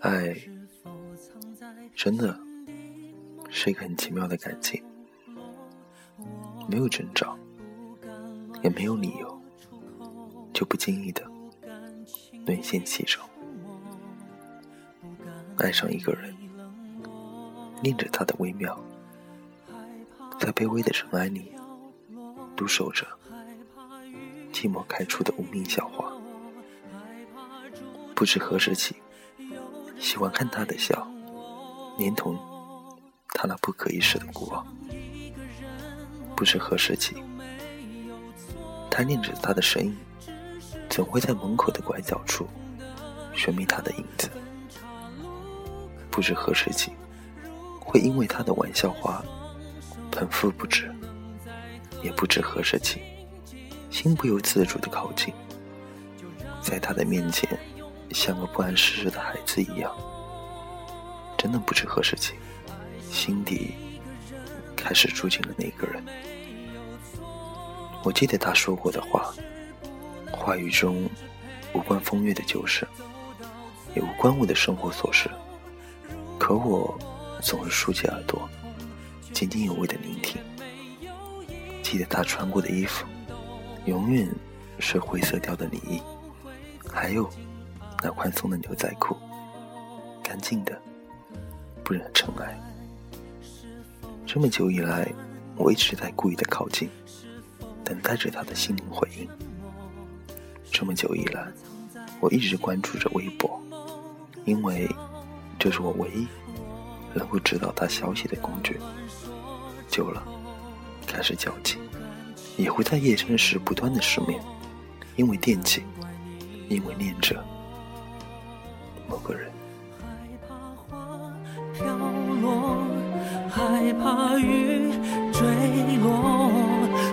爱真的是一个很奇妙的感情，没有征兆，也没有理由，就不经意的沦陷其中。爱上一个人，念着他的微妙，在卑微的尘埃里，独守着寂寞开出的无名小花。不知何时起，喜欢看他的笑，连同他那不可一世的孤傲。不知何时起，贪恋着他的身影，总会在门口的拐角处寻觅他的影子。不知何时起，会因为他的玩笑话捧腹不止；也不知何时起，心不由自主的靠近，在他的面前像个不谙世事的孩子一样。真的不知何时起，心底开始住进了那个人。我记得他说过的话，话语中无关风月的旧事，也无关我的生活琐事。可我总是竖起耳朵，津津有味的聆听。记得他穿过的衣服，永远是灰色调的里衣，还有那宽松的牛仔裤，干净的不染尘埃。这么久以来，我一直在故意的靠近，等待着他的心灵回应。这么久以来，我一直关注着微博，因为。这是我唯一能够知道他消息的工具。久了，开始焦急，也会在夜深时不断的失眠，因为惦记，因为念着某个人。害怕花飘落，害怕雨坠落，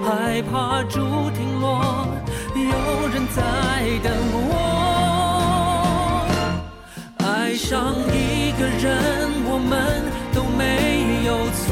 害怕竹亭落，有人在等我。爱上一个人，我们都没有错，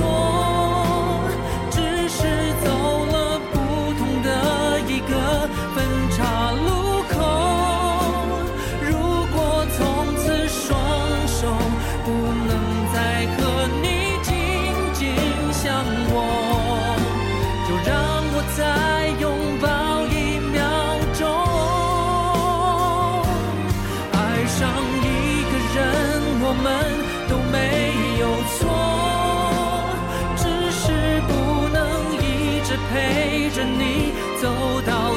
陪着你走到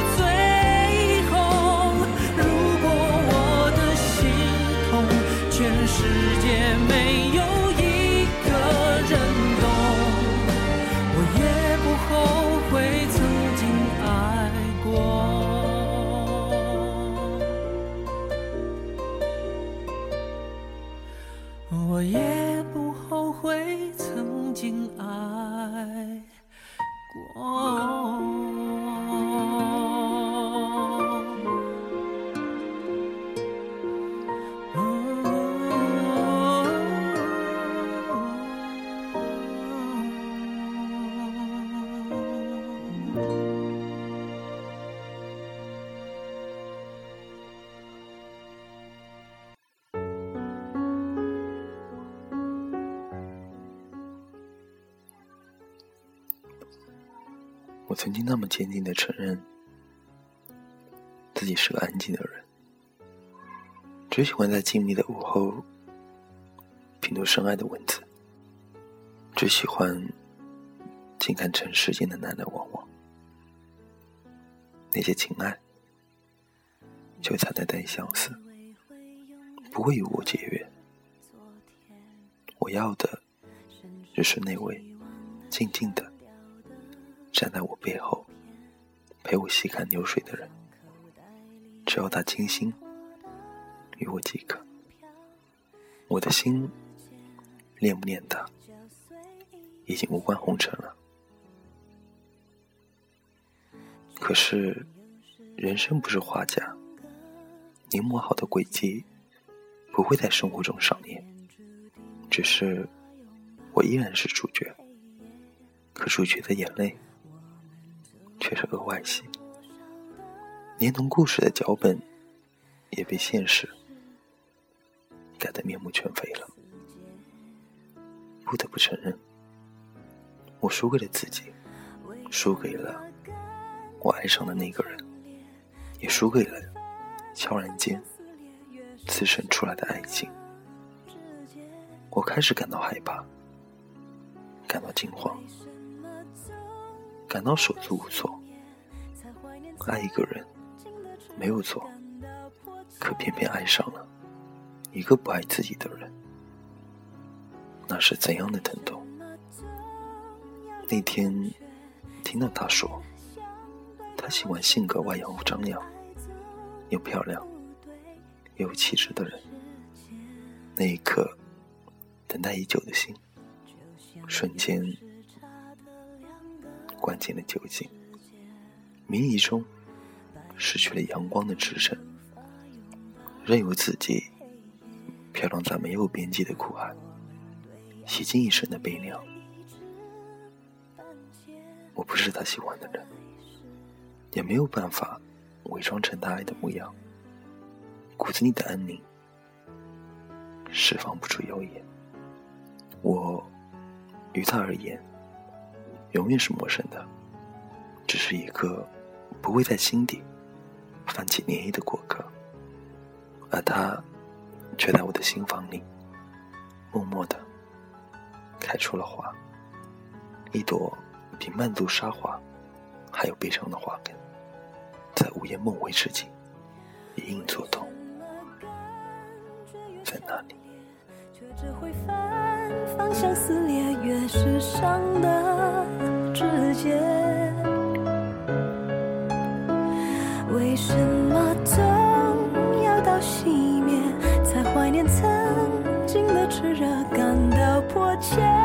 我曾经那么坚定的承认，自己是个安静的人，只喜欢在静谧的午后品读深爱的文字，只喜欢静看尘世间的来来往往，那些情爱就藏在带相思，不会与我结缘。我要的只是那位静静的。站在我背后，陪我细看流水的人，只要他倾心于我即可。我的心恋不恋他，已经无关红尘了。可是，人生不是画家，临摹好的轨迹不会在生活中上演。只是，我依然是主角，可主角的眼泪。却是额外戏，连同故事的脚本也被现实改得面目全非了。不得不承认，我输给了自己，输给了我爱上的那个人，也输给了悄然间滋生出来的爱情。我开始感到害怕，感到惊慌，感到手足无措。爱一个人没有错，可偏偏爱上了一个不爱自己的人。那是怎样的疼痛？那天听到他说，他喜欢性格外扬张扬、又漂亮又有气质的人。那一刻，等待已久的心瞬间灌进了酒精，迷离中失去了阳光的支撑，任由自己飘荡在没有边际的苦海。洗尽一身的悲凉。我不是他喜欢的人，也没有办法伪装成他爱的模样。骨子里的安宁，释放不出谣言。我，于他而言，永远是陌生的，只是一个不会在心底泛起涟漪的过客。而他，却在我的心房里，默默的。开出了花，一朵比曼杜莎花还有悲伤的花根，在午夜梦回之际隐隐作痛，在那里。却只会反方向撕裂，越是伤的为什么总要到熄灭才怀念曾经的炽热，感到迫切？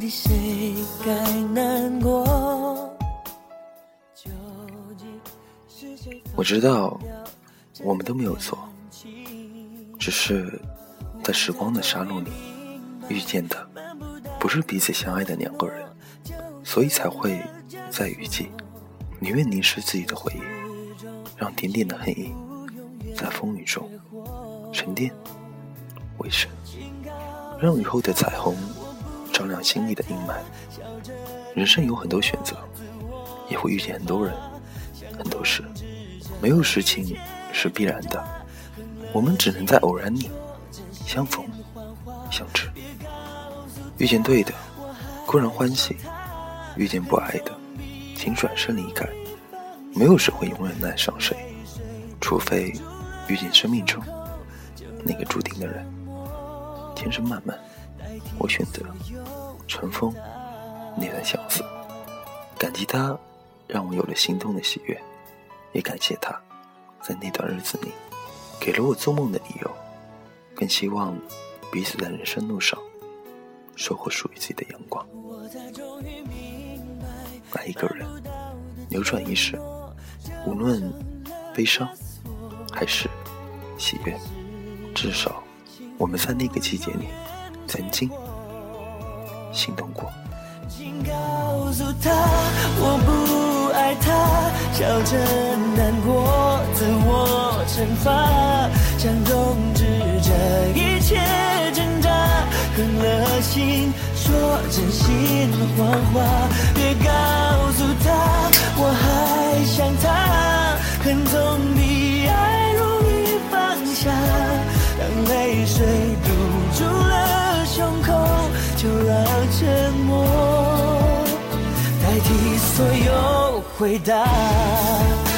底谁该难过？我知道，我们都没有错，只是在时光的沙漏里遇见的，不是彼此相爱的两个人，所以才会在雨季宁愿凝视自己的回忆，让点点的恨意在风雨中沉淀为深。让雨后的彩虹照亮心里的阴霾。人生有很多选择，也会遇见很多人、很多事。没有事情是必然的，我们只能在偶然里相逢、相知。遇见对的，固然欢喜；遇见不爱的，请转身离开。没有谁会永远爱上谁，除非遇见生命中那个注定的人。天生漫漫，我选择尘封那段相思，感激他让我有了心动的喜悦，也感谢他在那段日子里给了我做梦的理由，更希望彼此在人生路上收获属于自己的阳光。爱一个人，扭转一生，无论悲伤还是喜悦？至少我们在那个季节里曾经心动过。请告诉他，我不爱他，笑着难过，自我惩罚，想终止这一切挣扎，狠了心说真心谎话，别告诉他我还想他，恨总比爱容易放下，当泪水所有回答。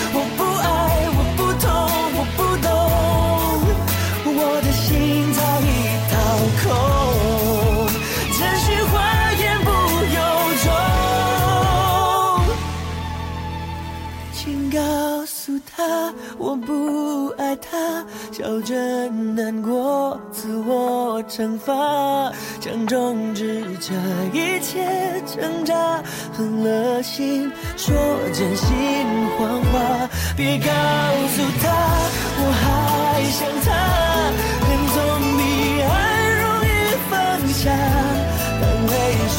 告诉他，我不爱他，笑着难过，自我惩罚，想终止这一切挣扎，狠了心说真心谎话，别告诉他我还想他，恨总比爱容易放下，当泪水